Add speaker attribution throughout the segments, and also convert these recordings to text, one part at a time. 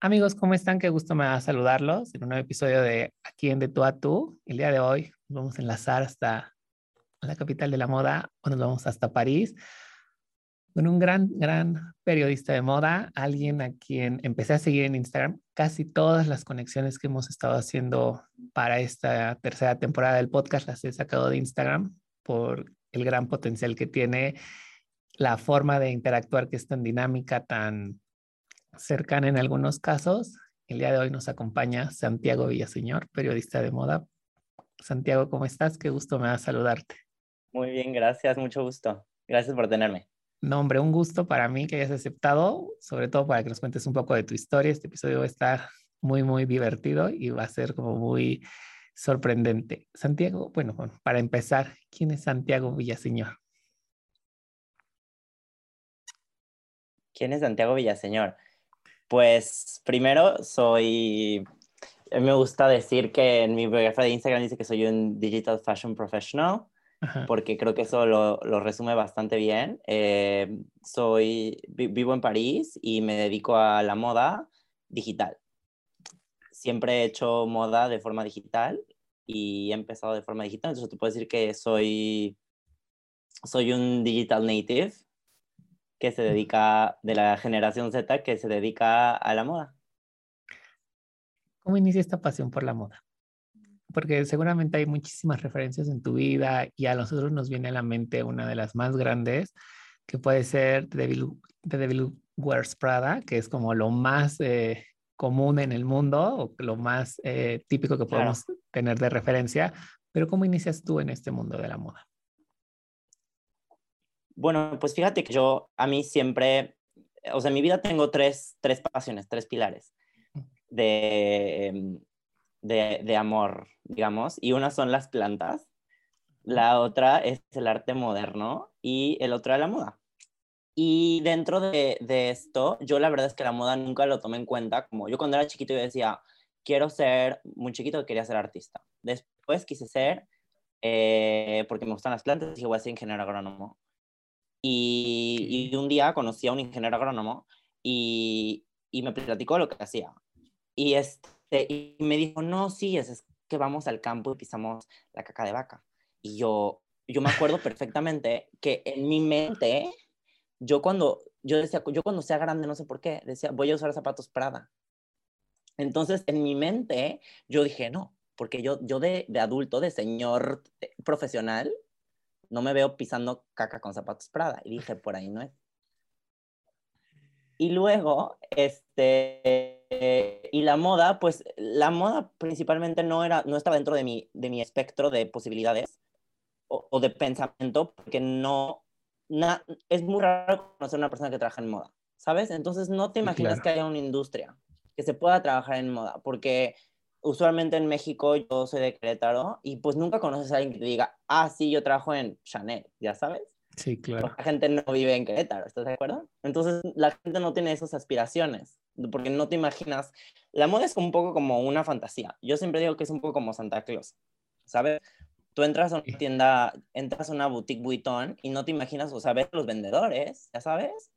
Speaker 1: Amigos, ¿cómo están? Qué gusto me da saludarlos en un nuevo episodio de Aquí en De Tú a Tú. El día de hoy nos vamos a enlazar hasta la capital de la moda o nos vamos hasta París con un gran, gran periodista de moda, alguien a quien empecé a seguir en Instagram. Casi todas las conexiones que hemos estado haciendo para esta tercera temporada del podcast las he sacado de Instagram por el gran potencial que tiene, la forma de interactuar que es tan dinámica, tan cercana en algunos casos. El día de hoy nos acompaña Santiago Villaseñor, periodista de moda. Santiago, ¿cómo estás? Qué gusto me da saludarte.
Speaker 2: Muy bien, gracias, mucho gusto. Gracias por tenerme.
Speaker 1: No, hombre, un gusto para mí que hayas aceptado, sobre todo para que nos cuentes un poco de tu historia. Este episodio va a estar muy, muy divertido y va a ser como muy sorprendente. Santiago, bueno, bueno para empezar, ¿quién es Santiago Villaseñor?
Speaker 2: ¿Quién es Santiago Villaseñor? Pues primero soy, me gusta decir que en mi biografía de Instagram dice que soy un digital fashion professional, porque creo que eso lo, resume bastante bien. Eh, soy, vivo en París y me dedico a la moda digital. Siempre he hecho moda de forma digital y he empezado de forma digital, entonces te puedo decir que soy, soy un digital native que se dedica, de la generación Z, que se dedica a la moda.
Speaker 1: ¿Cómo inicia esta pasión por la moda? Porque seguramente hay muchísimas referencias en tu vida y a nosotros nos viene a la mente una de las más grandes, que puede ser The Devil, Wears Prada, que es como lo más eh, común en el mundo o lo más eh, típico que podemos tener de referencia. Pero ¿cómo inicias tú en este mundo de la moda?
Speaker 2: Bueno, pues fíjate que yo a mí siempre, o sea, en mi vida tengo tres, tres pasiones, tres pilares de, em, de, de amor, digamos, y una son las plantas, la otra es el arte moderno y el otro es la moda. Y dentro de, de, esto, yo la verdad es que la moda nunca lo tomé en cuenta. Como yo cuando era chiquito yo decía, quiero ser, muy chiquito quería ser artista. Después quise ser, eh, porque me gustan las plantas, dije voy a ser ingeniero agrónomo. Y, un día conocí a un ingeniero agrónomo y, y me platicó lo que hacía. Y, este, y me dijo, no, sí, es, es, que vamos al campo y pisamos la caca de vaca. Y yo, yo me acuerdo perfectamente que en mi mente, yo cuando, yo decía, yo cuando sea grande, no sé por qué, decía, voy a usar zapatos Prada. Entonces, en mi mente, yo dije, no, porque yo, yo de, de adulto, de señor profesional, no me veo pisando caca con zapatos Prada. Y dije, por ahí no es. Y luego, este, y la moda, pues la moda principalmente no, era, no estaba dentro de mi, de mi espectro de posibilidades o, de pensamiento, porque no, es muy raro conocer a una persona que trabaja en moda, ¿sabes? Entonces no te imaginas que haya una industria que se pueda trabajar en moda, porque usualmente en México yo soy de Querétaro y pues nunca conoces a alguien que te diga, ah, sí, yo trabajo en Chanel, ¿ya sabes?
Speaker 1: Sí, claro.
Speaker 2: La gente no vive en Querétaro, ¿estás de acuerdo? Entonces la gente no tiene esas aspiraciones, porque no te imaginas, la moda es un poco como una fantasía. Yo siempre digo que es un poco como Santa Claus, ¿sabes? Tú entras a una tienda, entras a una boutique Vuitton y no te imaginas, o sea, ves los vendedores, ¿ya sabes?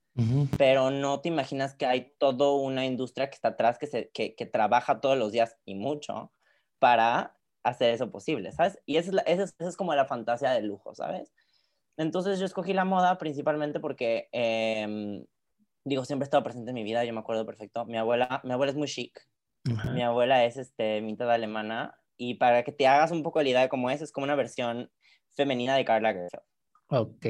Speaker 2: Pero no te imaginas que hay toda una industria que está atrás, que, se, que, que, trabaja todos los días y mucho para hacer eso posible, ¿sabes? Y esa es, esa es, como la fantasía del lujo, ¿sabes? Entonces yo escogí la moda principalmente porque, eh, digo, siempre he estado presente en mi vida, yo me acuerdo perfecto. Mi abuela, mi abuela es muy chic, mi abuela es este, mitad alemana, y para que te hagas un poco la idea de cómo es, es como una versión femenina de Carla Gerfeld.
Speaker 1: Ok.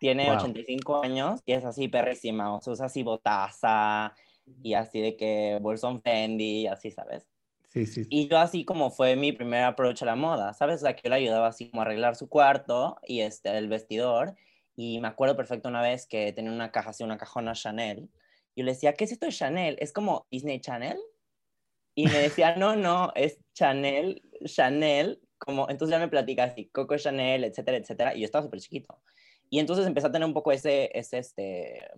Speaker 2: Tiene 85 años y es así perrísima, o sea, usa así botaza y así de que bolsón Fendi y así, ¿sabes?
Speaker 1: Sí, sí.
Speaker 2: Y yo así como fue mi primer approach a la moda, ¿sabes? O sea, que yo le ayudaba así como a arreglar su cuarto y este, el vestidor. Y me acuerdo perfecto una vez que tenía una caja así, una cajona Chanel. Yo le decía, ¿qué es esto de Chanel? ¿Es como Disney Channel? Y me decía, no, no, es Chanel, Chanel, como, entonces ya me platica así, Coco Chanel, etcétera, etcétera, y yo estaba súper chiquito. Y entonces empecé a tener un poco ese, ese, este,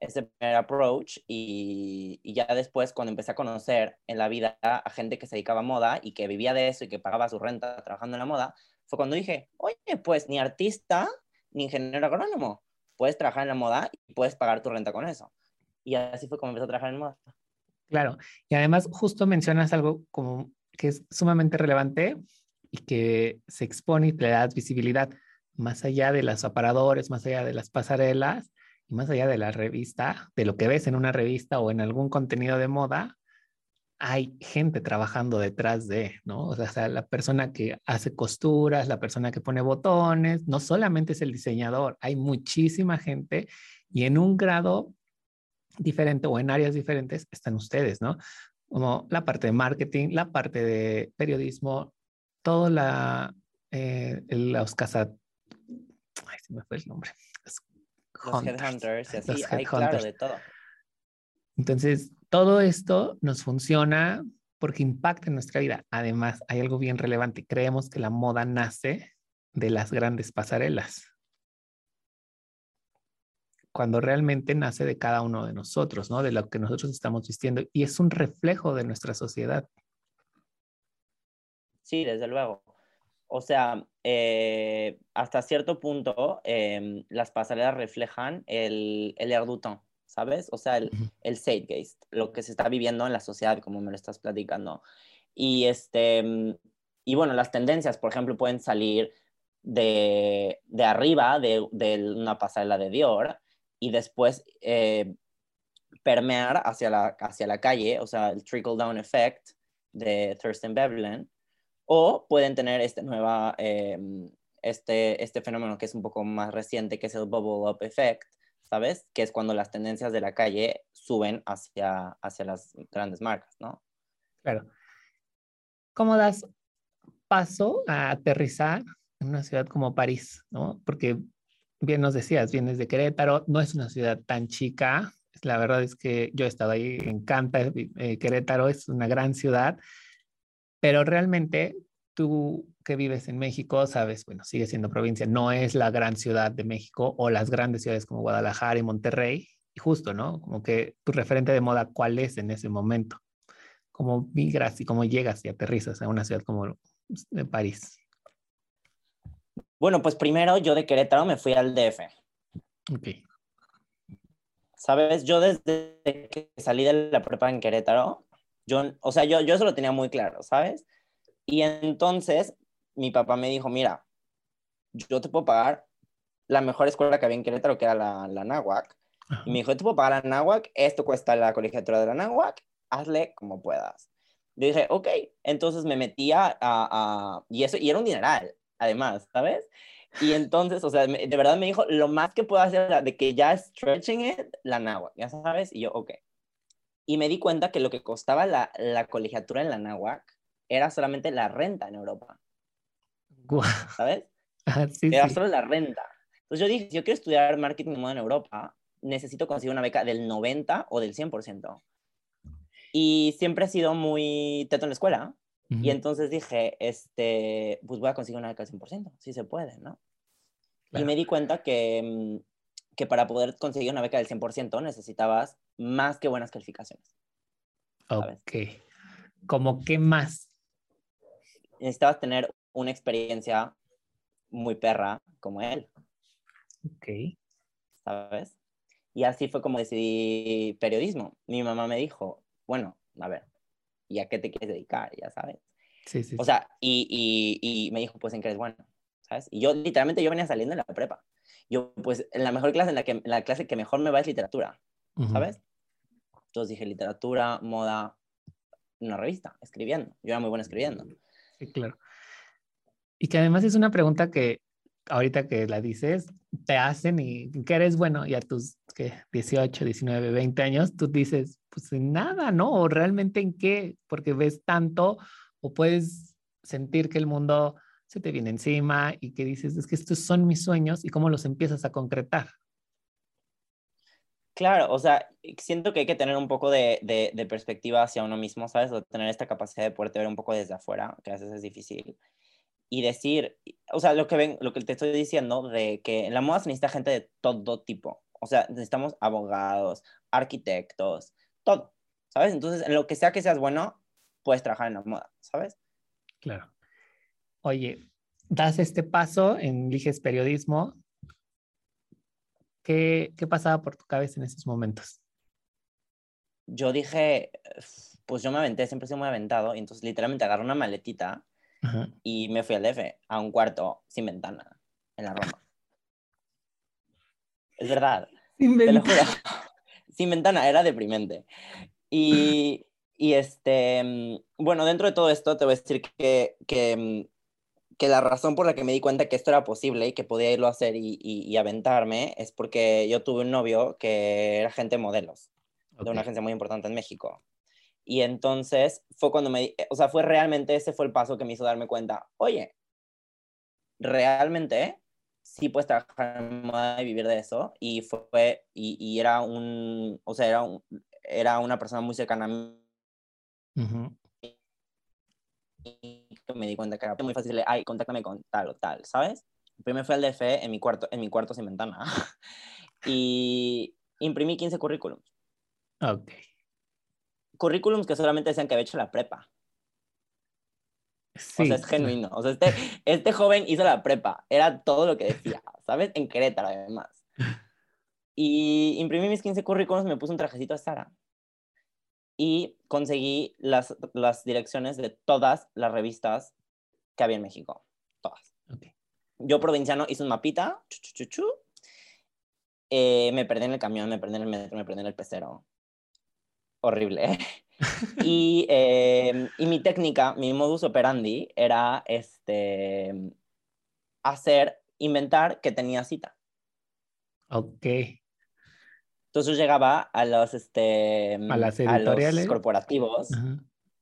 Speaker 2: ese primer approach y, y, ya después cuando empecé a conocer en la vida a gente que se dedicaba a moda y que vivía de eso y que pagaba su renta trabajando en la moda, fue cuando dije, oye, pues ni artista ni ingeniero agrónomo, puedes trabajar en la moda y puedes pagar tu renta con eso. Y así fue como empecé a trabajar en moda.
Speaker 1: Claro, y además justo mencionas algo como que es sumamente relevante y que se expone y le das visibilidad más allá de los aparadores, más allá de las pasarelas y más allá de la revista, de lo que ves en una revista o en algún contenido de moda, hay gente trabajando detrás de, ¿no? O sea, la persona que hace costuras, la persona que pone botones, no solamente es el diseñador, hay muchísima gente y en un grado diferente o en áreas diferentes están ustedes, ¿no? Como la parte de marketing, la parte de periodismo, todo la, eh, los. Ay, se me fue el nombre.
Speaker 2: Los, headhunters, así, hay claro de todo.
Speaker 1: Entonces, todo esto nos funciona porque impacta en nuestra vida. Además, hay algo bien relevante. Creemos que la moda nace de las grandes pasarelas cuando realmente nace de cada uno de nosotros, ¿no? De lo que nosotros estamos vistiendo y es un reflejo de nuestra sociedad.
Speaker 2: Sí, desde luego. O sea, eh, hasta cierto punto em, las pasarelas reflejan el, el air ¿sabes? O sea, el, el zeitgeist, lo que se está viviendo en la sociedad, como me lo estás platicando. Y, este, y bueno, las tendencias, por ejemplo, pueden salir de, de arriba de, de, una pasarela de Dior y después eh, permear hacia la, hacia la calle, o sea, el trickle down effect de Thurston Veblen, o pueden tener este, nueva, em, este, este fenómeno que es un poco más reciente, que es el bubble up effect, ¿sabes? Que es cuando las tendencias de la calle suben hacia, hacia las grandes marcas, ¿no?
Speaker 1: Claro. ¿Cómo das paso a aterrizar en una ciudad como París, ¿no? Porque bien nos decías, vienes de Querétaro, no es una ciudad tan chica, la verdad es que yo he estado ahí, encanta, eh, Querétaro es una gran ciudad, pero realmente tú que vives en México, sabes, bueno, sigue siendo provincia, no es la gran ciudad de México o las grandes ciudades como Guadalajara y Monterrey, y justo, ¿no? Como que tu referente de moda, ¿cuál es en ese momento? ¿Cómo migras y cómo llegas y aterrizas a una ciudad como París?
Speaker 2: Bueno, pues primero yo de Querétaro me fui al DF.
Speaker 1: Ok.
Speaker 2: Sabes, yo desde que salí de la prepa en Querétaro, yo, o sea, yo, yo eso lo tenía muy claro, ¿sabes? Y entonces mi papá me dijo, mira, yo te puedo pagar la mejor escuela que había en Querétaro, que era la, la Náhuac. Y me dijo, te puedo pagar la Náhuac, esto cuesta la colegiatura de la Náhuac, hazle como puedas. Yo dije, ok, entonces me metía a, a, y eso, y era un dineral, además, ¿sabes? Y entonces, o sea, de verdad me dijo, lo más que puedo hacer de que ya stretching it, la náhuatl, ya sabes, y yo, ok. Y me di cuenta que lo que costaba la, la colegiatura en la náhuatl era solamente la renta en Europa. ¿Sabes?
Speaker 1: Ah, sí,
Speaker 2: era solo la renta. Entonces yo dije, si yo quiero estudiar marketing de moda en Europa, necesito conseguir una beca del 90 o del 100%. Y siempre he sido muy teto en la escuela. Y entonces dije, este, pues voy a conseguir una beca al 100%, si se puede, ¿no? Y me di cuenta que, mm, que para poder conseguir una beca del 100% necesitabas más que buenas calificaciones.
Speaker 1: Ok. ¿Cómo qué más?
Speaker 2: Necesitabas tener una experiencia muy perra como él.
Speaker 1: Ok.
Speaker 2: ¿Sabes? Y así fue como decidí periodismo. Mi mamá me dijo, bueno, a ver, ¿y a qué te quieres dedicar? Ya sabes.
Speaker 1: Sí, sí.
Speaker 2: O sea, y, y, y, me dijo, pues en qué eres bueno, ¿sabes? Y yo literalmente yo venía saliendo de la prepa. Yo, pues, en la mejor clase, en la, que, la clase que mejor me va es literatura, ¿sabes? Entonces dije, literatura, moda, una revista, escribiendo. Yo era muy bueno escribiendo.
Speaker 1: Sí, claro. Y que además es una pregunta que ahorita que la dices, te hacen y que eres bueno y a tus ¿qué? 18, 19, 20 años, tú dices, pues nada, ¿no? O realmente en qué, porque ves tanto o puedes sentir que el mundo se te viene encima y que dices, es que estos son mis sueños y cómo los empiezas a concretar.
Speaker 2: Claro, o sea, siento que hay que tener un poco de, de, perspectiva hacia uno mismo, ¿sabes? O tener esta capacidad de poder ver un poco desde afuera, que a veces es difícil. Y decir, o sea, lo que, ven, lo que te estoy diciendo, de que en la moda se necesita gente de todo tipo. O sea, necesitamos abogados, arquitectos, todo, ¿sabes? Entonces, en lo que sea que seas bueno, puedes trabajar en la moda, ¿sabes?
Speaker 1: Claro. Oye, das este paso, eliges periodismo, ¿Qué, pasaba por tu cabeza en esos momentos?
Speaker 2: Yo dije, pues yo me aventé, siempre he sido muy aventado, y entonces literalmente agarré una maletita y me fui al DF, a un cuarto sin ventana, en la Roma. Es verdad. Sin ventana. Sin ventana, era deprimente. Y, y, este, bueno, dentro de todo esto te voy a decir que, que mm, que la razón por la que me di cuenta que esto era posible y que podía irlo a hacer y, y, aventarme es porque yo tuve un novio que era agente de modelos de una agencia muy importante en México. Y entonces fue cuando me, o sea, fue realmente ese fue el paso que me hizo darme cuenta, oye, realmente sí puedes trabajar en moda y vivir de eso. Y fue, y, y era un, o sea, era, un, era una persona muy cercana a mí me di cuenta que era muy fácil, ay, contáctame con tal o tal, ¿sabes? Primero fui al DF en mi cuarto, en mi cuarto sin ventana y imprimí 15 currículums.
Speaker 1: Ok.
Speaker 2: Currículums que solamente decían que había hecho la prepa. Sí. O sea, es genuino. O sea, este, este joven hizo la prepa. Era todo lo que decía, ¿sabes? En Querétaro, además. Y imprimí mis 15 currículums, me puse un trajecito de Sara y conseguí las, las direcciones de todas las revistas que había en México. Todas. Yo, provinciano, hice un mapita. Eh, me perdí en el camión, me perdí en el metro, me perdí en el pecero. Horrible. y, eh, y mi técnica, mi modus operandi era este, hacer, inventar que tenía cita.
Speaker 1: Ok.
Speaker 2: Entonces yo llegaba a los, este,
Speaker 1: a las editoriales.
Speaker 2: corporativos,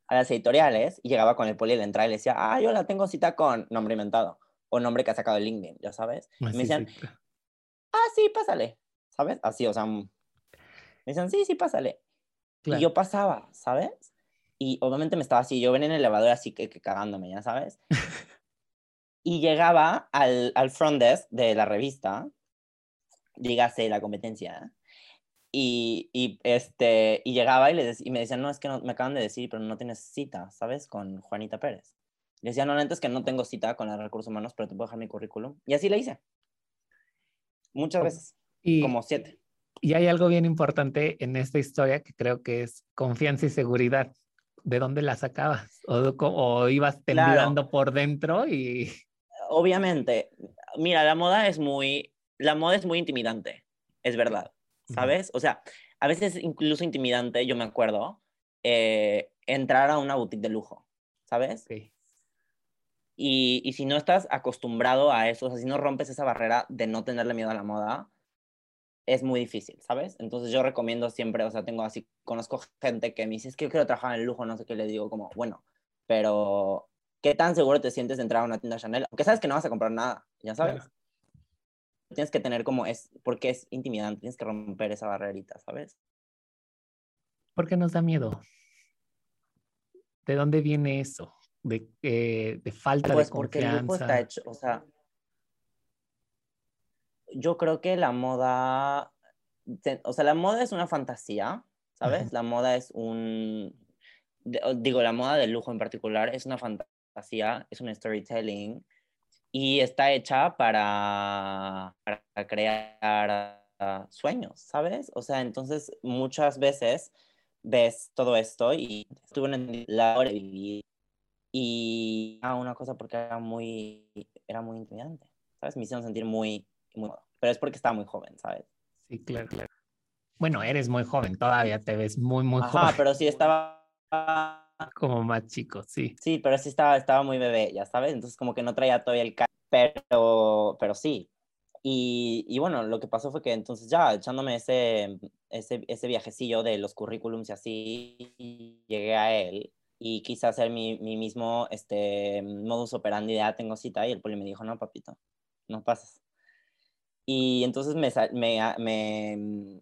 Speaker 2: a las editoriales, y llegaba con el poli de la entrada y le decía, ah, yo la tengo cita con nombre inventado, o nombre que ha sacado el LinkedIn, ya sabes. y me decían, ah, sí, pásale, ¿sabes? Así, o sea, me decían, sí, sí, pásale. Y yo pasaba, ¿sabes? Y obviamente me estaba así, yo venía en el elevador así que, que cagándome, ya sabes. y llegaba al, al front desk de la revista, dígase la competencia, y, y, este, y llegaba y, le y me decían, no, es que no, me acaban de decir, pero no tienes cita, ¿sabes? Con Juanita Pérez. Le decía, no, antes que no tengo cita con los recursos humanos, pero te puedo dejar mi currículum. Y así le hice. Muchas veces. Y, como siete.
Speaker 1: Y hay algo bien importante en esta historia que creo que es confianza y seguridad. ¿De dónde la sacabas? ¿O, o ibas temblando por dentro y...?
Speaker 2: Obviamente. Mira, la moda es muy... La moda es muy intimidante, es verdad. ¿Sabes? O sea, a veces incluso intimidante, yo me acuerdo, eh, entrar a una boutique de lujo, ¿sabes? Sí. Y, y, si no estás acostumbrado a eso, o sea, si no rompes esa barrera de no tenerle miedo a la moda, es muy difícil, ¿sabes? Entonces yo recomiendo siempre, o sea, tengo así, conozco gente que me dice, es que yo quiero trabajar en el lujo, no sé qué, le digo como, bueno, pero ¿qué tan seguro te sientes de entrar a una tienda Chanel? Aunque sabes que no vas a comprar nada, ya sabes tienes que tener como es, porque es intimidante, tienes que romper esa barrerita, ¿sabes?
Speaker 1: ¿Por qué nos da miedo? ¿De dónde viene eso? De, eh, de falta pues de porque confianza. El grupo está hecho,
Speaker 2: o sea, yo creo que la moda, o sea, la moda es una fantasía, ¿sabes? La moda es un, digo, la moda del lujo en particular es una fantasía, es un storytelling y está hecha para, para crear ah, sueños, ¿sabes? O sea, entonces muchas veces ves todo esto y estuve en la hora de vivir y era una cosa porque era muy, era muy intimidante, ¿sabes? Me hicieron sentir muy, muy, pero es porque estaba muy joven, ¿sabes?
Speaker 1: Sí, claro, claro. Bueno, eres muy joven, todavía te ves muy, muy Ajá,
Speaker 2: pero sí estaba
Speaker 1: como más chico, sí.
Speaker 2: Sí, pero sí estaba, estaba muy bebé, ya sabes, entonces como que no traía todavía el pero, pero sí. Y, y, bueno, lo que pasó fue que entonces ya echándome ese, ese, ese viajecillo de los currículums y así, llegué a él y quise hacer mi, mi mismo este, modus operandi de, ah, tengo cita, y el poli me dijo, no, papito, no pasas. Y entonces me, me, me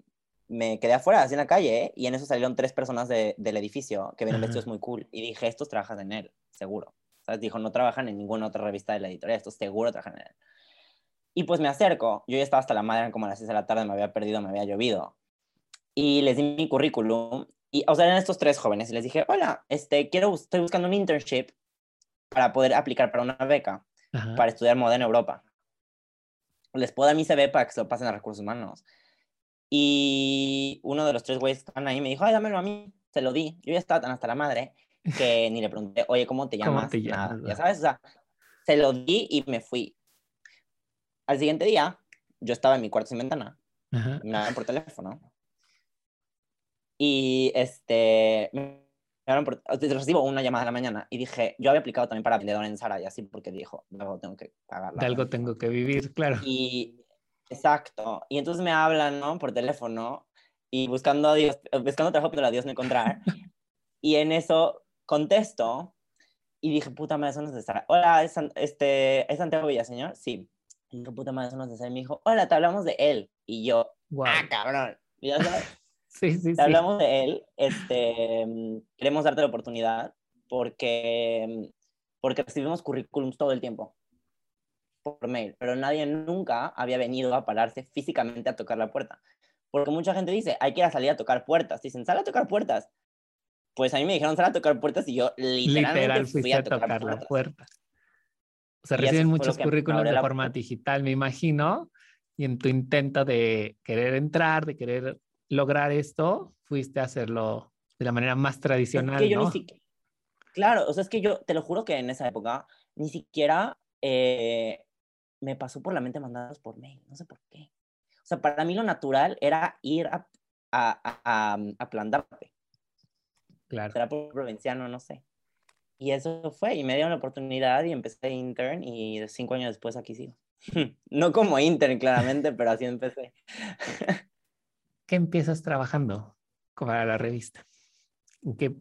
Speaker 2: me quedé afuera, así en la calle, y en eso salieron tres personas de, del edificio que ven vestidos muy cool. Y dije, estos trabajan en él, seguro. ¿Sabes? Dijo, no trabajan en ninguna otra revista de la editorial, estos seguro trabajan en él. Y pues me acerco, yo ya estaba hasta la madre, como a las 6 de la tarde, me había perdido, me había llovido. Y les di mi currículum, y, o sea, eran estos tres jóvenes, y les dije, hola, este, quiero, estoy buscando un internship para poder aplicar para una beca, para estudiar moda en Europa. Les puedo dar mi CV para que se lo pasen a recursos humanos. Y uno de los tres güeyes que estaban ahí me dijo, ay, dámelo a mí. Se lo di. Yo ya estaba tan hasta la madre que ni le pregunté, oye, ¿cómo te llamas? Ya sabes, o sea, se lo di y me fui. Al siguiente día, yo estaba en mi cuarto sin ventana. Me hablaron por teléfono. Y este, me hablaron por, recibo una llamada de la mañana y dije, yo había aplicado también para vendedor en Sara y así porque dijo, luego tengo que pagar.
Speaker 1: De algo tengo que vivir, claro.
Speaker 2: Y Exacto. Y entonces me hablan, ¿no? Por teléfono y buscando a Dios, buscando trabajo, pero a Dios no encontrar. y en eso contesto y dije, puta madre, eso no es de Sara. Hola, ¿es, este, ¿es Santiago Villaseñor? Sí. Y dije, puta madre, eso no es de Sara. Y me dijo, hola, te hablamos de él. Y yo, ah, cabrón. ¿Ya sabes?
Speaker 1: sí, sí,
Speaker 2: te
Speaker 1: sí.
Speaker 2: hablamos de él. Este, queremos darte la oportunidad porque, porque recibimos currículums todo el tiempo por mail, pero nadie nunca había venido a pararse físicamente a tocar la puerta. Porque mucha gente dice, hay que ir a salir a tocar puertas. Dicen, sal a tocar puertas. Pues a mí me dijeron, sal a tocar puertas y yo literalmente fui a tocar, la puerta.
Speaker 1: O sea, reciben muchos currículos de forma digital, me imagino, y en tu intento de querer entrar, de querer lograr esto, fuiste a hacerlo de la manera más tradicional, ¿no?
Speaker 2: Claro, o sea, es que yo te lo juro que en esa época ni siquiera eh, me pasó por la mente mandados por mail, no sé por qué. O sea, para mí lo natural era ir a, a, a, a plantarte.
Speaker 1: Claro.
Speaker 2: Será por provinciano, no sé. Y eso fue, y me dieron la oportunidad y empecé intern y cinco años después aquí sigo. no como intern, claramente, pero así empecé.
Speaker 1: ¿Qué empiezas trabajando para la revista? ¿Qué,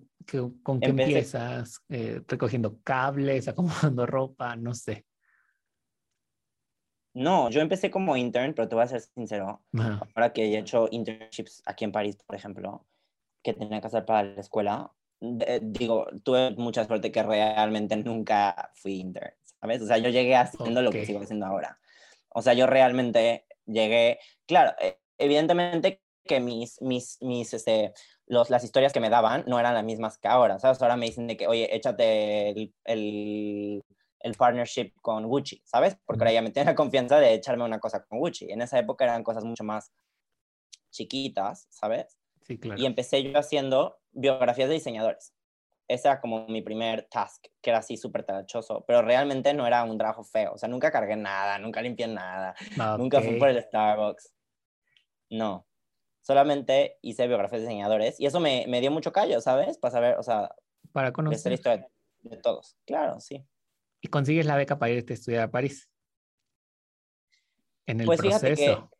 Speaker 1: ¿Con qué empiezas? Eh, ¿Recogiendo cables, acomodando ropa? No sé.
Speaker 2: No, yo empecé como intern, pero te voy a ser sincero. Ahora que he hecho internships aquí en París, por ejemplo, que tenía que hacer para la escuela, digo, tuve mucha suerte que realmente nunca fui intern, ¿sabes? O sea, yo llegué haciendo lo que sigo haciendo ahora. O sea, yo realmente llegué, claro, e, evidentemente que mis, mis, mis, este, los, las historias que me daban no eran las mismas que ahora, ¿sabes? Ahora me dicen de que, oye, échate el, el el partnership con Gucci, ¿sabes? Porque ahora ya me tiene la confianza de echarme una cosa con Gucci. En esa época eran cosas mucho más chiquitas, ¿sabes?
Speaker 1: Sí, claro.
Speaker 2: Y empecé yo haciendo biografías de diseñadores. Ese era como mi primer task, que era así súper tachoso, pero realmente no era un trabajo feo. O sea, nunca cargué nada, nunca limpié nada, nunca fui por el Starbucks. No. Solamente hice biografías de diseñadores y eso me, me dio mucho callo, ¿sabes? Para saber, o sea,
Speaker 1: para conocer
Speaker 2: la historia de todos. Claro, sí
Speaker 1: y consigues la beca para irte a estudiar a París. En el pues proceso.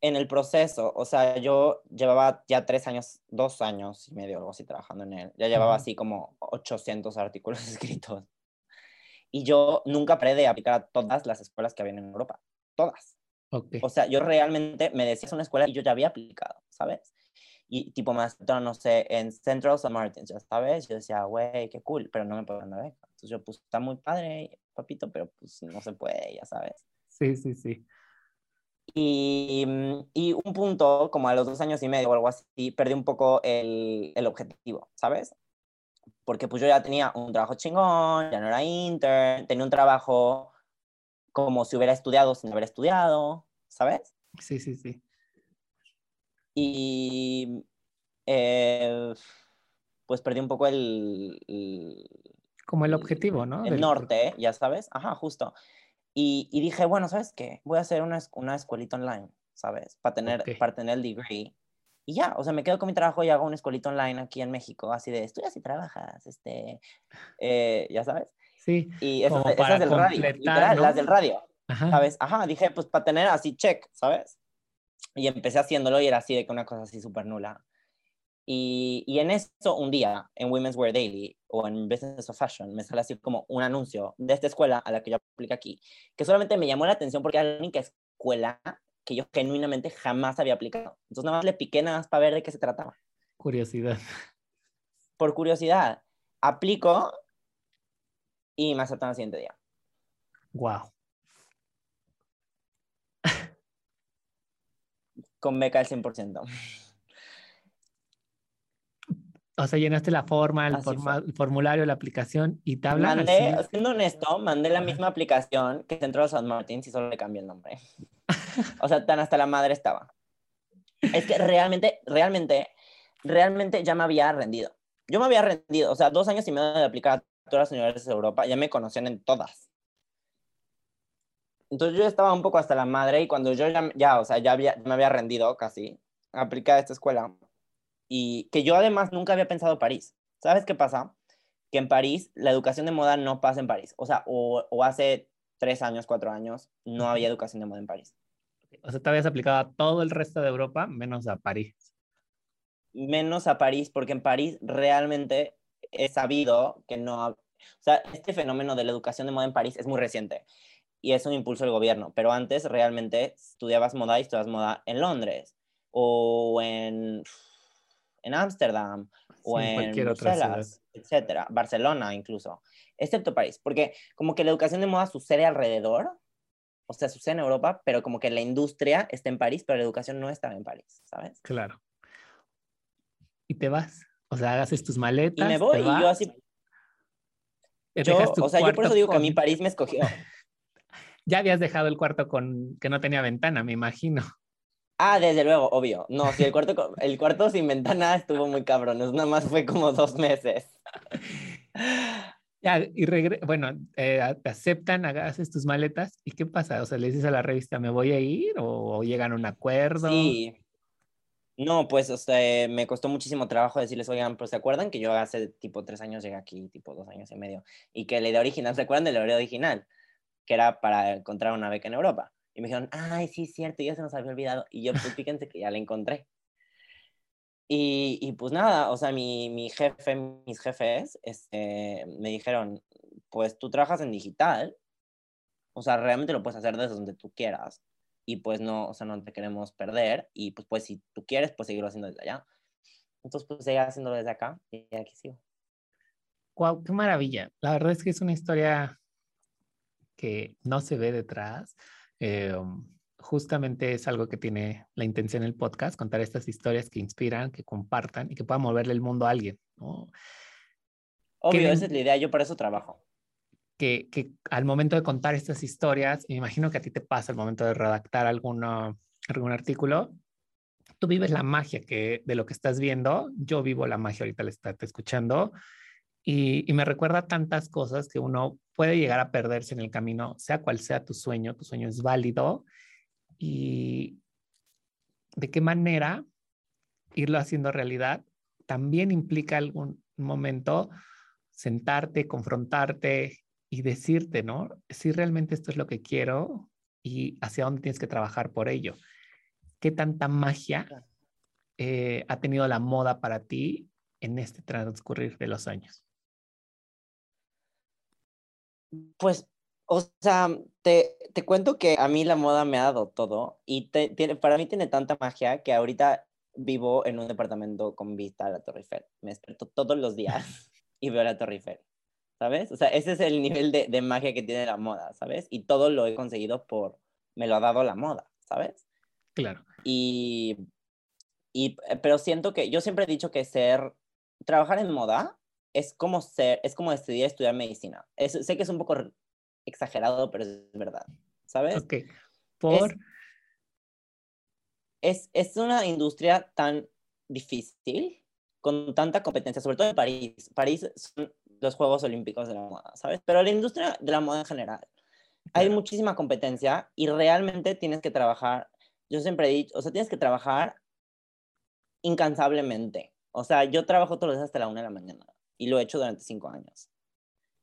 Speaker 2: en el proceso, o sea, yo llevaba ya tres años, dos años y medio, algo así, trabajando en él. Ya llevaba así como 800 artículos escritos. Y yo nunca paré de aplicar a todas las escuelas que había en Europa. Todas.
Speaker 1: Okay.
Speaker 2: O sea, yo realmente me decías una escuela y yo ya había aplicado, ¿sabes? Y tipo más, no sé, en Central St. Martins, ya sabes. Yo decía, güey, qué cool, pero no me puedo dar beca. Entonces yo, pues está muy padre, papito, pero pues no se puede, ya sabes.
Speaker 1: Sí, sí, sí.
Speaker 2: Y, mm, y, un punto, como a los dos años y medio o algo así, perdí un poco el, el, objetivo, ¿sabes? Porque pues yo ya tenía un trabajo chingón, ya no era intern, tenía un trabajo como si hubiera estudiado sin haber estudiado, ¿sabes?
Speaker 1: Sí, sí, sí.
Speaker 2: Y eh, pues perdí un poco el,
Speaker 1: como el objetivo, ¿no?
Speaker 2: El norte, ya sabes, ajá, justo. Y, y, dije, bueno, ¿sabes qué? Voy a hacer una, una escuelita online, ¿sabes? Para tener, para tener el degree. Y ya, o sea, me quedo con mi trabajo y hago una escuelita online aquí en México, así de estudias y trabajas, este, eh, ya sabes.
Speaker 1: Sí.
Speaker 2: Y esas, esas del radio, las del radio, ¿sabes? Ajá, dije, pues para tener así check, ¿sabes? Y empecé haciéndolo y era así de que una cosa así súper nula. Y, y, en eso, un día, en Women's Wear Daily o en Business of Fashion, me sale así como un anuncio de esta escuela a la que yo aplico aquí, que solamente me llamó la atención porque era la única escuela que yo genuinamente jamás había aplicado. Entonces nada más le piqué nada más para ver de qué se trataba.
Speaker 1: Curiosidad.
Speaker 2: Por curiosidad, aplico y me aceptan el siguiente día.
Speaker 1: Wow.
Speaker 2: Con beca al 100%.
Speaker 1: O sea, llenaste la forma, el, forma- el formulario, la aplicación y te hablan
Speaker 2: Mandé,
Speaker 1: así.
Speaker 2: siendo honesto, mandé la misma aplicación que Centro San Martín y solo le cambié el nombre. O sea, tan hasta la madre estaba. Es que realmente, realmente, realmente ya me había rendido. Yo me había rendido, o sea, dos años y medio de aplicar a todas las universidades de Europa, ya me conocían en todas. Entonces yo estaba un poco hasta la madre y cuando yo ya, ya o sea, ya, había, me había rendido casi, apliqué a esta escuela y que yo además nunca había pensado París. ¿Sabes qué pasa? Que en París la educación de moda no pasa en París. O sea, o, o hace tres años, cuatro años, no había educación de moda en París.
Speaker 1: O sea, te habías aplicado a todo el resto de Europa, menos a París.
Speaker 2: Menos a París, porque en París realmente he sabido que no... O sea, este fenómeno de la educación de moda en París es muy reciente y es un impulso del gobierno, pero antes realmente estudiabas moda y estudiabas moda en Londres o en en Ámsterdam o
Speaker 1: Sí, en
Speaker 2: Bruselas, etcétera, Barcelona incluso, excepto París, porque como que la educación de moda sucede alrededor, o sea, sucede en Europa, pero como que la industria está en París, pero la educación no estaba en París, ¿sabes?
Speaker 1: Claro. Y te vas. O sea, haces tus maletas.
Speaker 2: Y me voy
Speaker 1: te
Speaker 2: y yo
Speaker 1: vas,
Speaker 2: así,
Speaker 1: te
Speaker 2: yo,
Speaker 1: tu
Speaker 2: o sea, yo por eso digo que a mí París me escogió.
Speaker 1: Ya habías dejado el cuarto con que no tenía ventana, me imagino.
Speaker 2: Ah, desde luego, obvio. No, sí, el cuarto, el cuarto sin ventana estuvo muy cabrón, nada más fue como dos meses.
Speaker 1: Ya, y regre bueno, eh, te aceptan, haces tus maletas. ¿Y qué pasa? O sea, le dices a la revista, ¿me voy a ir? ¿O, o llegan a un acuerdo?
Speaker 2: Sí. No, pues, o sea, me costó muchísimo trabajo decirles, oigan, pero ¿se acuerdan que yo hace tipo tres años llegué aquí, tipo dos años y medio? Y que la idea original, ¿se acuerdan de la idea original? Que era para encontrar una beca en Europa. Y me dijeron, ay, sí, cierto, ya se nos había olvidado. Y yo, pues, fíjense que ya la encontré. Y, y pues nada, o sea, mi, mi jefe, mis jefes, este, me dijeron, pues tú trabajas en digital, o sea, realmente lo puedes hacer desde donde tú quieras y pues no, o sea, no te queremos perder y pues, pues si tú quieres, pues seguirlo haciendo desde allá. Entonces, pues seguir haciéndolo desde acá y aquí sigo.
Speaker 1: Wow, qué maravilla. La verdad es que es una historia que no se ve detrás. Eh, justamente es algo que tiene la intención el podcast, contar estas historias que inspiran, que compartan y que puedan moverle el mundo a alguien, ¿no?
Speaker 2: Obvio, esa es la idea, yo por eso trabajo.
Speaker 1: Que, que al momento de contar estas historias, me imagino que a ti te pasa al momento de redactar alguno, algún artículo, tú vives la magia que, de lo que estás viendo, yo vivo la magia ahorita al estarte escuchando y, y me recuerda tantas cosas que uno puede llegar a perderse en el camino, sea cual sea tu sueño, tu sueño es válido y de qué manera irlo haciendo realidad también implica algún momento sentarte, confrontarte y decirte, ¿no? Si realmente esto es lo que quiero y hacia dónde tienes que trabajar por ello. ¿Qué tanta magia eh, ha tenido la moda para ti en este transcurrir de los años?
Speaker 2: Pues, o sea, te, te cuento que a mí la moda me ha dado todo y te- tiene, para mí tiene tanta magia que ahorita vivo en un departamento con vista a la Torre Eiffel. Me despierto todos los días y veo la Torre Eiffel, ¿sabes? O sea, ese es el nivel de, de magia que tiene la moda, ¿sabes? Y todo lo he conseguido por, me lo ha dado la moda, ¿sabes?
Speaker 1: Claro,
Speaker 2: Y, y, eh, pero siento que, yo siempre he dicho que ser, trabajar en moda es como ser, es como decidir estudiar medicina. Es- sé que es un poco exagerado, pero es verdad, ¿sabes?
Speaker 1: ok. Por,
Speaker 2: Es, es una industria tan difícil, con tanta competencia, sobre todo en París. París son los Juegos Olímpicos de la moda, ¿sabes? Pero la industria de la moda en general. Hay
Speaker 1: Claro.
Speaker 2: muchísima competencia y realmente tienes que trabajar, yo siempre he dicho, o sea, tienes que trabajar incansablemente. O sea, yo trabajo todos los días hasta la una de la mañana y lo he hecho durante cinco años.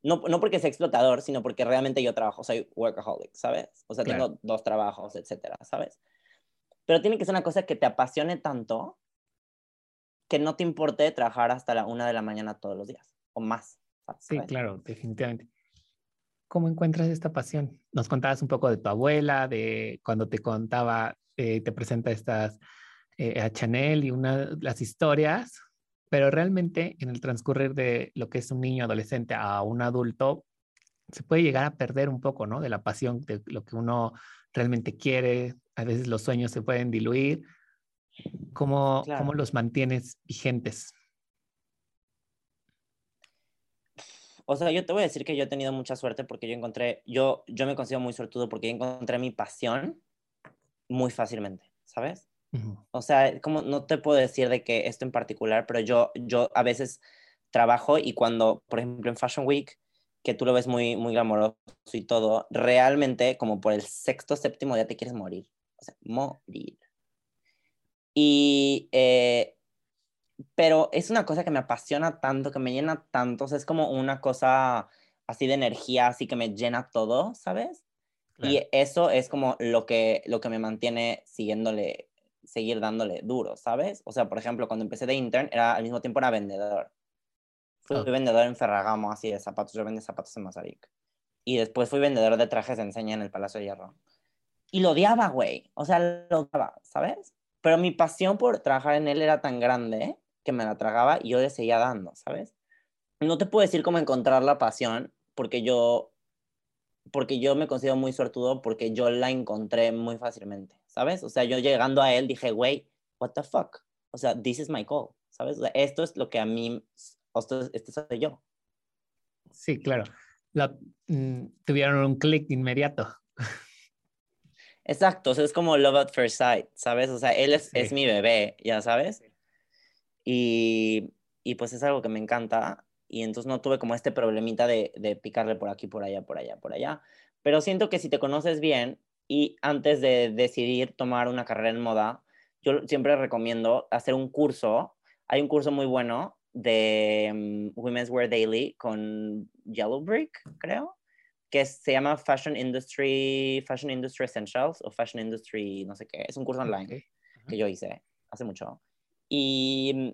Speaker 2: No, no porque sea explotador, sino porque realmente yo trabajo, soy workaholic, ¿sabes? O sea,
Speaker 1: Claro.
Speaker 2: tengo dos trabajos, etcétera, ¿sabes? Pero tiene que ser una cosa que te apasione tanto que no te importe trabajar hasta la una de la mañana todos los días o más.
Speaker 1: sí,
Speaker 2: ¿sabes?
Speaker 1: claro, definitivamente. ¿Cómo encuentras esta pasión? Nos contabas un poco de tu abuela, de cuando te contaba eh, te presenta estas eh, a Chanel y una, las historias, pero realmente en el transcurrir de lo que es un niño adolescente a un adulto, se puede llegar a perder un poco, ¿no? De la pasión, de lo que uno realmente quiere. A veces los sueños se pueden diluir. ¿Cómo, ¿cómo los mantienes vigentes?
Speaker 2: O sea, yo te voy a decir que yo he tenido mucha suerte porque yo encontré, yo, yo me considero muy suertudo porque yo encontré mi pasión muy fácilmente, ¿sabes? O sea, como no te puedo decir de que esto en particular, pero yo, yo a veces trabajo y cuando, por ejemplo, en Fashion Week, que tú lo ves muy, muy glamoroso y todo, realmente como por el sexto, séptimo día te quieres morir. O sea, morir. Y, eh, pero es una cosa que me apasiona tanto, que me llena tanto, o sea, es como una cosa así de energía, así que me llena todo, ¿sabes? Y eso es como lo que, lo que me mantiene siguiéndole, seguir dándole duro, ¿sabes? O sea, por ejemplo, cuando empecé de intern, era al mismo tiempo era vendedor. Fui vendedor en Ferragamo, así de zapatos, yo vendía zapatos en Mazarik. Y después fui vendedor de trajes de enseña en el Palacio de Hierro. Y lo odiaba, güey. O sea, lo odiaba, ¿sabes? Pero mi pasión por trabajar en él era tan grande que me la tragaba y yo le seguía dando, ¿sabes? No te puedo decir cómo encontrar la pasión, porque yo, porque yo me considero muy suertudo, porque yo la encontré muy fácilmente, ¿sabes? O sea, yo llegando a él dije, güey, what the fuck? O sea, this is my goal, ¿sabes? O sea, esto es lo que a mí, esto, este soy yo.
Speaker 1: Sí, claro. Mm, tuvieron un clic inmediato.
Speaker 2: Exacto, o sea, es como love at first sight, ¿sabes? O sea, él es, es mi bebé, ya sabes. Y, y, pues es algo que me encanta y entonces no tuve como este problemita de, de picarle por aquí, por allá, por allá, por allá. Pero siento que si te conoces bien y antes de decidir tomar una carrera en moda, yo siempre recomiendo hacer un curso. Hay un curso muy bueno de mm, Women's Wear Daily con Yellow Brick, creo, que se llama Fashion Industry, Fashion Industry Essentials o Fashion Industry, no sé qué. Es un curso online que yo hice hace mucho. Y mm,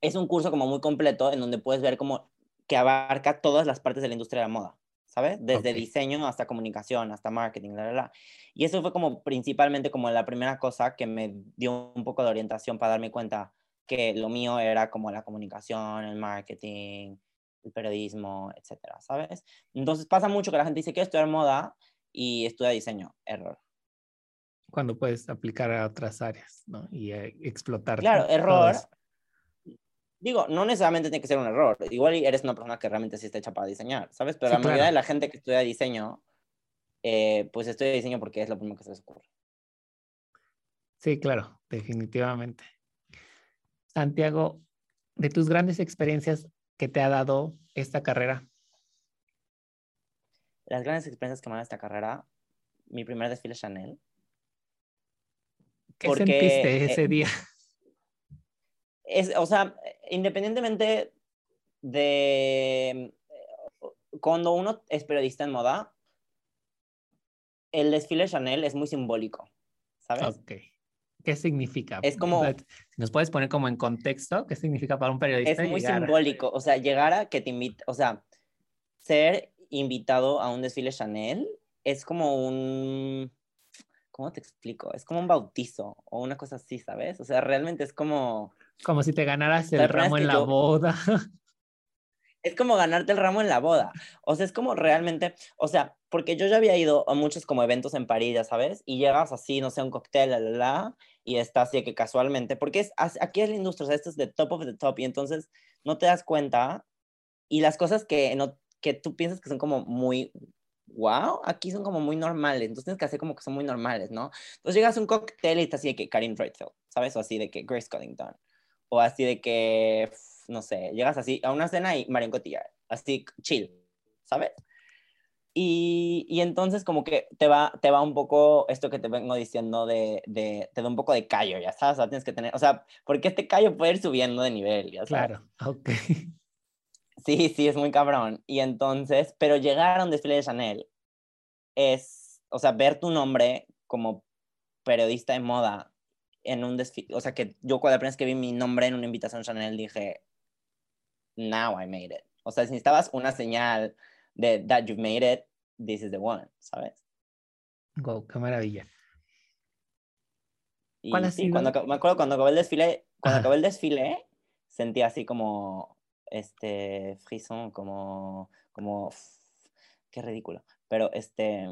Speaker 2: es un curso como muy completo en donde puedes ver como que abarca todas las partes de la industria de la moda, ¿sabes? Desde diseño hasta comunicación, hasta marketing, la, la, la. Y eso fue como principalmente como la primera cosa que me dio un poco de orientación para darme cuenta que lo mío era como la comunicación, el marketing, el periodismo, etcétera, ¿sabes? Entonces pasa mucho que la gente dice que estudiar moda y estudia diseño. Error
Speaker 1: cuando puedes aplicar a otras áreas, ¿no? Y eh, explotar.
Speaker 2: Claro, error. Digo, no necesariamente tiene que ser un error. Igual eres una persona que realmente sí está hecha para diseñar, ¿sabes? Pero la mayoría de la gente que estudia diseño, eh, pues estudia diseño porque es lo primero que se les ocurre.
Speaker 1: Sí, claro, definitivamente. Santiago, de tus grandes experiencias que te ha dado esta carrera.
Speaker 2: Las grandes experiencias que me ha dado esta carrera, mi primer desfile Chanel,
Speaker 1: ¿Qué sentiste ese eh, día?
Speaker 2: Es, o sea, independientemente de cuando uno es periodista en moda, el desfile Chanel es muy simbólico, ¿sabes?
Speaker 1: Ok. ¿Qué significa?
Speaker 2: Es como...
Speaker 1: ¿Nos puedes poner como en contexto? ¿Qué significa para un periodista?
Speaker 2: Es muy simbólico, o sea, llegar a que te invite, o sea, ser invitado a un desfile Chanel es como un ¿cómo te explico? Es como un bautizo o una cosa así, ¿sabes? O sea, realmente es como...
Speaker 1: Como si te ganaras el ramo en la boda.
Speaker 2: Es como ganarte el ramo en la boda. O sea, es como realmente, o sea, porque yo ya había ido a muchos como eventos en París, ya sabes, y llegas así, no sé, un cóctel, la, la, la, y estás así que casualmente, porque es, aquí es la industria, o sea, esto es de top of the top, y entonces no te das cuenta, y las cosas que, no, que tú piensas que son como muy wow, aquí son como muy normales, entonces tienes que hacer como que son muy normales, ¿no? Entonces llegas a un cóctel y estás así de que Karin Redfield, ¿sabes? O así de que Grace Coddington, o así de que, no sé, llegas así a una cena y Marion Cotillard, así chill, ¿sabes? Y, y, entonces como que te va, te va un poco esto que te vengo diciendo de, de, te da un poco de callo, ya sabes, o sea, tienes que tener, o sea, porque este callo puede ir subiendo de nivel, ya
Speaker 1: sabes. Claro, ok.
Speaker 2: Sí, sí, es muy cabrón. Y entonces, pero llegar a un desfile de Chanel es, o sea, ver tu nombre como periodista de moda en un desfile, o sea, que yo cuando vez que vi mi nombre en una invitación Chanel dije, now I made it. O sea, si necesitabas una señal de that you've made it, this is the one, ¿sabes?
Speaker 1: Wow, qué maravilla.
Speaker 2: Y
Speaker 1: ¿Cuál
Speaker 2: sí, cuando, me acuerdo cuando acabó el desfile, cuando
Speaker 1: Ajá.
Speaker 2: acabó el desfile, sentí así como, este, frisson, como, como, qué ridículo, pero este,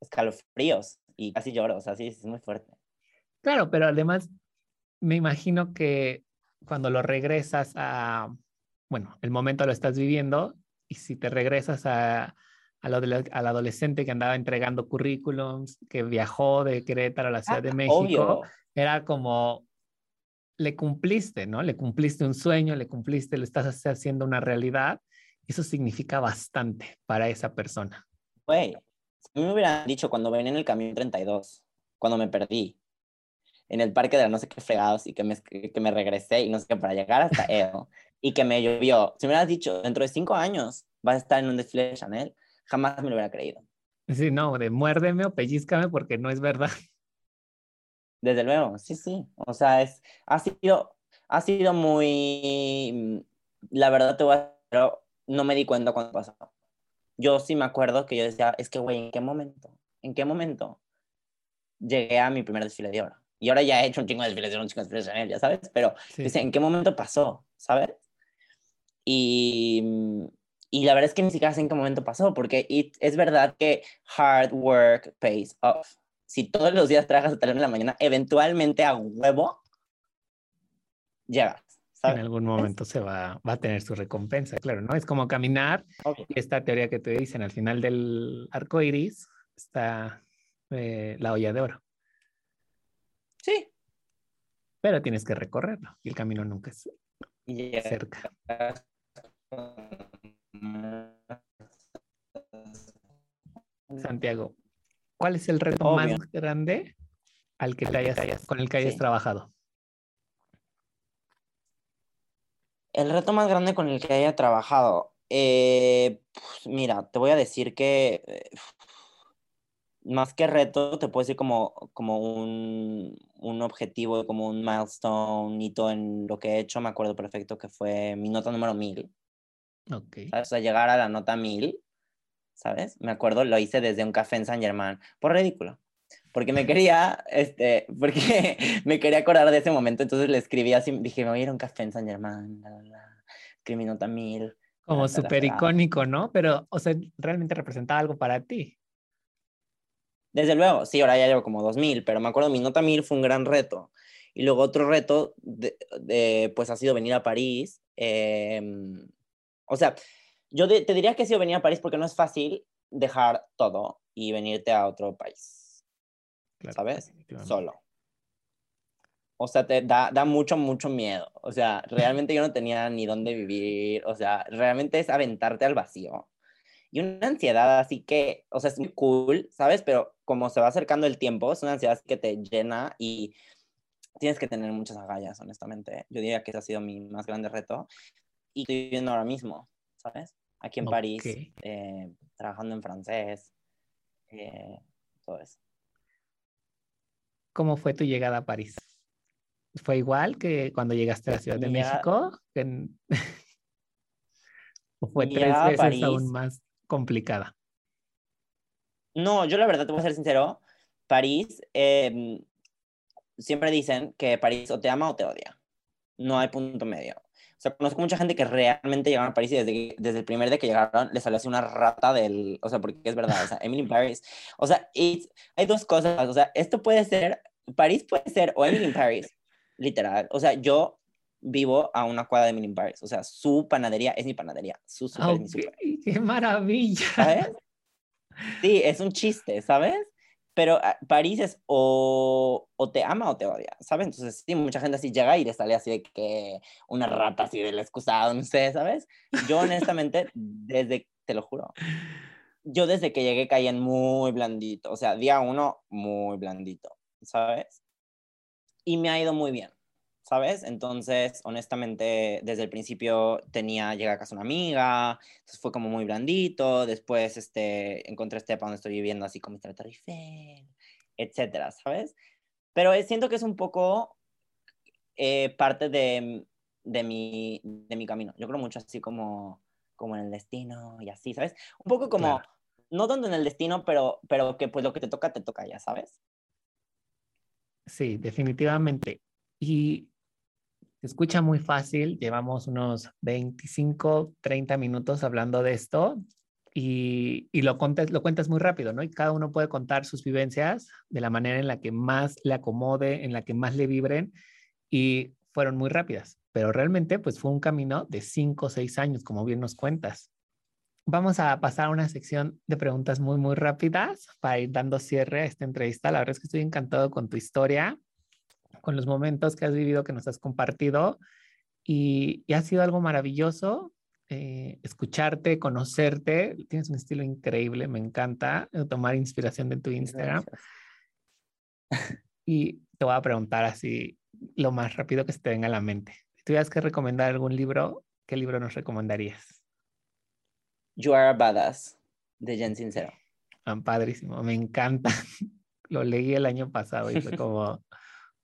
Speaker 2: escalofríos y casi lloro, o sea, sí, es muy fuerte.
Speaker 1: Claro, pero además me imagino que cuando lo regresas a, bueno, el momento lo estás viviendo y si te regresas a, a lo de al adolescente que andaba entregando currículums, que viajó de Querétaro a la Ciudad de
Speaker 2: Ah,
Speaker 1: México,
Speaker 2: Obvio,
Speaker 1: era como, le cumpliste, ¿no? Le cumpliste un sueño, le cumpliste, lo estás hac- haciendo una realidad. Eso significa bastante para esa persona.
Speaker 2: güey, si me hubieran dicho cuando venía en el camión 32, cuando me perdí, en el parque de la no sé qué fregados y que me, que me regresé y no sé qué para llegar hasta él y que me llovió. Si me hubieras dicho, dentro de cinco años vas a estar en un desfile de Chanel, jamás me lo hubiera creído.
Speaker 1: Sí, no, de muérdeme o pellizcame porque no es verdad.
Speaker 2: Desde luego, sí, sí. O sea, es, ha sido, ha sido muy, la verdad te voy a pero no me di cuenta cuando pasó. Yo sí me acuerdo que yo decía, es que, güey, ¿en qué momento? ¿En qué momento llegué a mi primer desfile de oro? Y ahora ya he hecho un chingo de desfiles un chingo de desfiles de Chanel, ya sabes, pero
Speaker 1: Sí.
Speaker 2: dice, ¿en qué momento pasó? ¿Sabes? Y, y la verdad es que ni siquiera sé en qué momento pasó, porque it- es verdad que hard work pays off. Si todos los días trabajas hasta la de la mañana, eventualmente a huevo llegas,
Speaker 1: En
Speaker 2: ¿sabes?
Speaker 1: algún momento se va, va a tener su recompensa, claro, ¿no? Es como caminar
Speaker 2: Obvio.
Speaker 1: y esta teoría que te dicen al final del arco iris está eh, la olla de oro,
Speaker 2: Sí.
Speaker 1: pero tienes que recorrerlo y el camino nunca es
Speaker 2: Y
Speaker 1: cerca. Santiago, ¿cuál es el reto
Speaker 2: Obvio.
Speaker 1: más grande al que te hayas, con el que hayas
Speaker 2: Sí.
Speaker 1: trabajado?
Speaker 2: El reto más grande con el que haya trabajado. eh, pues, mira, te voy a decir que eh, más que reto, te puedo decir como, como un, un objetivo, como un milestone, un hito en lo que he hecho. Me acuerdo perfecto que fue mi nota número 1000.
Speaker 1: Ok.
Speaker 2: ¿sabes? O sea, llegar a la nota 1000, ¿sabes? Me acuerdo, lo hice desde un café en San Germán, por ridículo. Porque me quería, este, porque me quería acordar de ese momento, entonces le escribí así, dije, me voy a ir a un café en San Germán, la, la, la, escribí mi nota 1000.
Speaker 1: Como súper icónico, ¿no? Pero, o sea, realmente representaba algo para ti.
Speaker 2: Desde luego, sí, ahora ya llevo como 2000, pero me acuerdo, mi nota 1000 fue un gran reto. Y luego otro reto, de, de, pues ha sido venir a París. eh, o sea, yo de, te diría que he sido venir a París porque no es fácil dejar todo y venirte a otro país,
Speaker 1: Claro,
Speaker 2: ¿sabes? Solo. O sea, te da, da mucho, mucho miedo. O sea, realmente yo no tenía ni dónde vivir. O sea, realmente es aventarte al vacío. Y una ansiedad así que, o sea, es muy cool, ¿sabes? Pero como se va acercando el tiempo, es una ansiedad que te llena y tienes que tener muchas agallas, honestamente. Yo diría que ese ha sido mi más grande reto. Y estoy viviendo ahora mismo, ¿sabes? Aquí en París, eh, trabajando en francés, eh, todo eso.
Speaker 1: ¿Cómo fue tu llegada a París? ¿Fue igual que cuando llegaste a la Ciudad de
Speaker 2: Mi
Speaker 1: México? ¿O fue
Speaker 2: Mi
Speaker 1: tres veces aún más complicada?
Speaker 2: No, yo la verdad te voy a ser sincero, París, eh, siempre dicen que París o te ama o te odia. No hay punto medio. O sea, conozco mucha gente que realmente llegaron a París y desde, que- desde el primer día que llegaron les salió así una rata del... O sea, porque es verdad, o sea, Emily in Paris. O sea, it's- hay dos cosas. O sea, esto puede ser, París puede ser o Emily in Paris, literal. O sea, yo vivo a una cuadra de Emily in Paris. O sea, su panadería es mi panadería. Su súper es mi
Speaker 1: Ok,
Speaker 2: súper.
Speaker 1: ¡Qué maravilla!
Speaker 2: ¿sabes? Sí, es un chiste, ¿sabes? Pero ah, París es o, o te ama o te odia, ¿sabes? Entonces, sí, mucha gente así llega y le sale así de que una rata así del excusado, no sé, ¿sabes? Yo honestamente, desde, te lo juro, yo desde que llegué caí en muy blandito, o sea, día uno, muy blandito, ¿sabes? Y me ha ido muy bien, ¿sabes? Entonces, honestamente, desde el principio tenía, llegué a casa una amiga, entonces fue como muy blandito, después este, encontré este para donde estoy viviendo así con mi Eiffel, etcétera, ¿sabes? Pero eh, siento que es un poco eh, parte de, de, mi, de mi camino. Yo creo mucho así como, como en el destino y así, ¿sabes? Un poco como,
Speaker 1: Claro.
Speaker 2: no tanto en el destino, pero, pero que pues lo que te toca, te toca ya, ¿sabes?
Speaker 1: Sí, definitivamente. Y se escucha muy fácil, llevamos unos 25, 30 minutos hablando de esto y, y lo, cuentas, lo cuentas muy rápido, ¿no? Y cada uno puede contar sus vivencias de la manera en la que más le acomode, en la que más le vibren y fueron muy rápidas, pero realmente pues fue un camino de 5 o 6 años, como bien nos cuentas. Vamos a pasar a una sección de preguntas muy, muy rápidas para ir dando cierre a esta entrevista. La verdad es que estoy encantado con tu historia, con los momentos que has vivido, que nos has compartido y, y ha sido algo maravilloso eh, escucharte, conocerte. Tienes un estilo increíble, me encanta eh, tomar inspiración de tu Instagram. Y te voy a preguntar así lo más rápido que se te venga a la mente. Si tuvieras que recomendar algún libro, ¿qué libro nos recomendarías?
Speaker 2: You Are a Badass, de Jen Sincero.
Speaker 1: Ah, padrísimo, me encanta. Lo leí el año pasado y fue como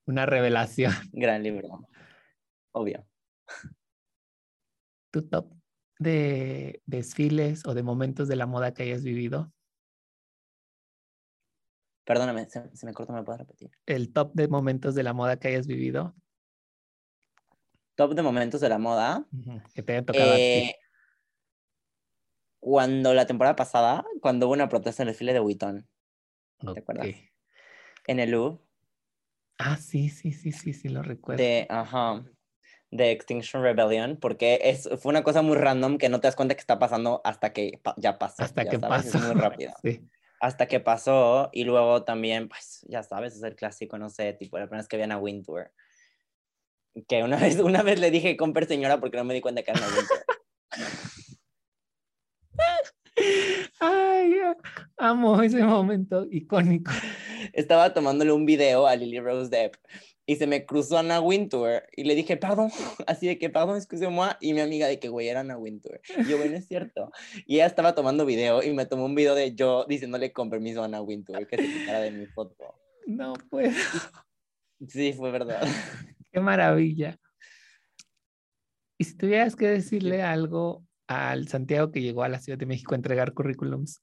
Speaker 1: una revelación.
Speaker 2: Gran libro, obvio.
Speaker 1: ¿Tu top de desfiles o de momentos de la moda que hayas vivido?
Speaker 2: Perdóname, se, me cortó, ¿me puedes repetir?
Speaker 1: El top de momentos de la moda que hayas vivido.
Speaker 2: Top de momentos de la moda.
Speaker 1: Que te haya tocado a ti. Eh,
Speaker 2: cuando la temporada pasada, cuando hubo una protesta en el desfile de Witton. ¿Te acuerdas? En el Louvre.
Speaker 1: Ah, sí, sí, sí, sí, sí, lo recuerdo.
Speaker 2: De, ajá, de Extinction Rebellion, porque es, fue una cosa muy random que no te das cuenta que está pasando hasta que ya pasó.
Speaker 1: Hasta que pasó.
Speaker 2: Es muy rápido. Hasta que pasó, y luego también, pues, ya sabes, es el clásico, no sé, tipo, la primera vez que viene a Wintour. Que una vez, una vez le dije, compre señora, porque no me di cuenta que era una Wintour.
Speaker 1: Ay, amo ese momento icónico.
Speaker 2: Estaba tomándole un video a Lily Rose Depp y se me cruzó Ana Wintour y le dije, perdón, así de que, perdón, excuse-moi, y mi amiga de que, güey, era Ana Wintour. Y yo, bueno, es cierto. Y ella estaba tomando video y me tomó un video de yo diciéndole con permiso a Ana Wintour que se quitara de mi foto.
Speaker 1: No puedo.
Speaker 2: Sí, fue verdad.
Speaker 1: Qué maravilla. Y si tuvieras que decirle algo al Santiago que llegó a la Ciudad de México a entregar currículums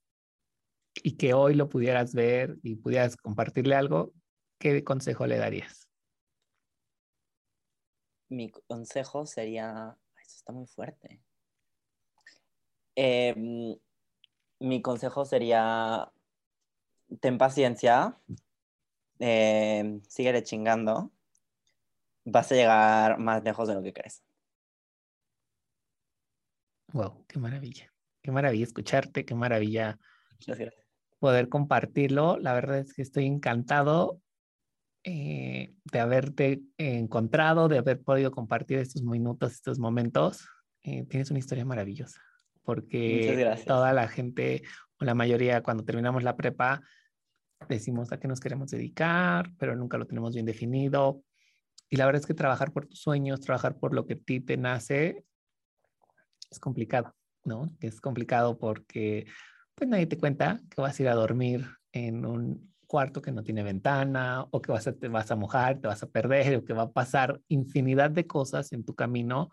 Speaker 1: y que hoy lo pudieras ver y pudieras compartirle algo, ¿qué consejo le darías?
Speaker 2: mi consejo sería, esto está muy fuerte. Em, mi consejo sería, ten paciencia, eh, síguele chingando, vas a llegar más lejos de lo que crees.
Speaker 1: Wow, qué maravilla. Qué maravilla escucharte, qué maravilla poder compartirlo. La verdad es que estoy encantado eh, de haberte encontrado, de haber podido compartir estos minutos, estos momentos. Eh, tienes una historia maravillosa, porque toda la gente, o la mayoría, cuando terminamos la prepa, decimos a qué nos queremos dedicar, pero nunca lo tenemos bien definido. Y la verdad es que trabajar por tus sueños, trabajar por lo que a ti te nace, es complicado, ¿no? Es complicado porque pues nadie te cuenta que vas a ir a dormir en un cuarto que no tiene ventana o que vas a, te vas a mojar, te vas a perder o que va a pasar infinidad de cosas en tu camino.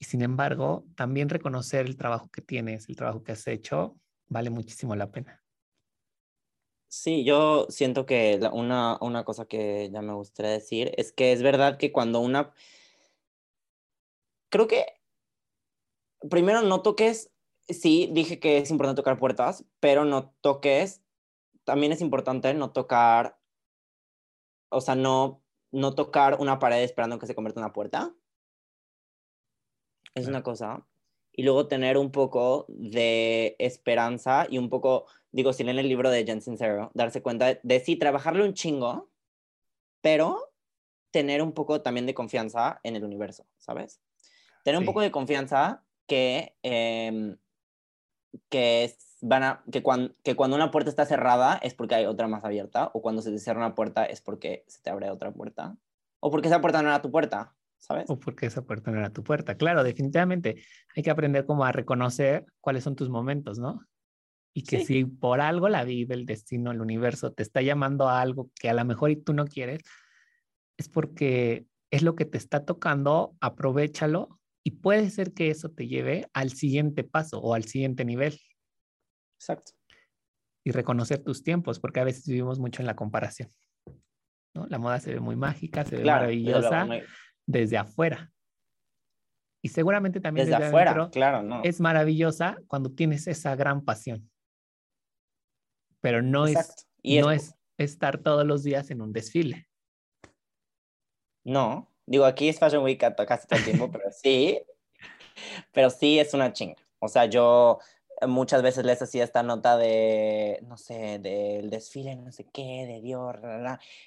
Speaker 1: Y sin embargo, también reconocer el trabajo que tienes, el trabajo que has hecho, vale muchísimo la pena.
Speaker 2: Sí, yo siento que una, una cosa que ya me gustaría decir es que es verdad que cuando una... Creo que primero no toques, sí, dije que es importante tocar puertas, pero no toques también es importante no tocar, o sea, no, no tocar una pared esperando que se convierta en una puerta. Es una cosa. Y luego tener un poco de esperanza y un poco, digo, si leen el libro de Jen Sincero, darse cuenta de, sí, trabajarle un chingo, pero tener un poco también de confianza en el universo, ¿sabes? Tener un poco de confianza que, eh, que es van a, que, cuando, que cuando una puerta está cerrada es porque hay otra más abierta, o cuando se te cierra una puerta es porque se te abre otra puerta, o porque esa puerta no era tu puerta, ¿sabes?
Speaker 1: O porque esa puerta no era tu puerta. Claro, definitivamente hay que aprender como a reconocer cuáles son tus momentos, ¿no? Y que si por algo la vida, el destino, el universo te está llamando a algo que a lo mejor y tú no quieres, es porque es lo que te está tocando, aprovechalo y puede ser que eso te lleve al siguiente paso o al siguiente nivel.
Speaker 2: Exacto.
Speaker 1: Y reconocer tus tiempos, porque a veces vivimos mucho en la comparación. ¿no? La moda se ve muy mágica, se ve maravillosa desde afuera. Y seguramente también
Speaker 2: desde, afuera, claro, no.
Speaker 1: Es maravillosa cuando tienes esa gran pasión. Pero no, es, no es estar todos los días en un desfile.
Speaker 2: No, digo, aquí es Fashion Week casi todo el tiempo, pero sí, pero sí es una chinga. O sea, yo muchas veces les hacía esta nota de, no sé, del desfile, no sé qué, de Dior,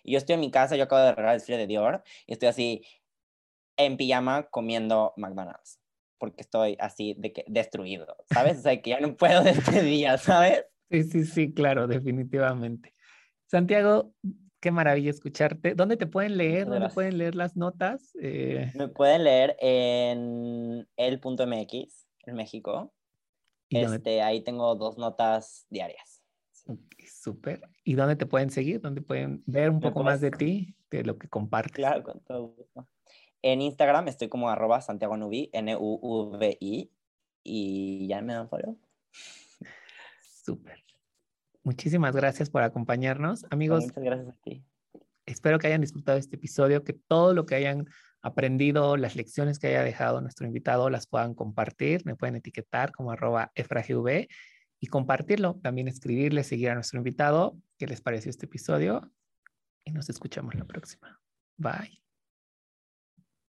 Speaker 2: y yo estoy en mi casa, yo acabo de regalar el desfile de Dior, y estoy así en pijama comiendo McDonald's, porque estoy así de que destruido, ¿sabes? O sea, que ya no puedo de este día, ¿sabes?
Speaker 1: Sí, sí, sí, claro, definitivamente. Santiago, qué maravilla escucharte. ¿Dónde te pueden leer? ¿Dónde pueden leer las notas?
Speaker 2: Eh... Me pueden leer en el.mx, en México. Este, ahí tengo dos notas diarias.
Speaker 1: Súper. ¿Y dónde te pueden seguir? ¿Dónde pueden ver un poco más de ti, de lo que compartes?
Speaker 2: Claro, con todo gusto. En Instagram estoy como arroba Santiago Nubi, N-U-V-I, y ya me dan follow.
Speaker 1: Súper. Muchísimas gracias por acompañarnos. Amigos,
Speaker 2: muchas gracias a ti.
Speaker 1: Espero que hayan disfrutado este episodio, que todo lo que hayan aprendido, las lecciones que haya dejado nuestro invitado, las puedan compartir, me pueden etiquetar como arroba efragv y compartirlo, también escribirle, seguir a nuestro invitado, qué les pareció este episodio y nos escuchamos la próxima. Bye.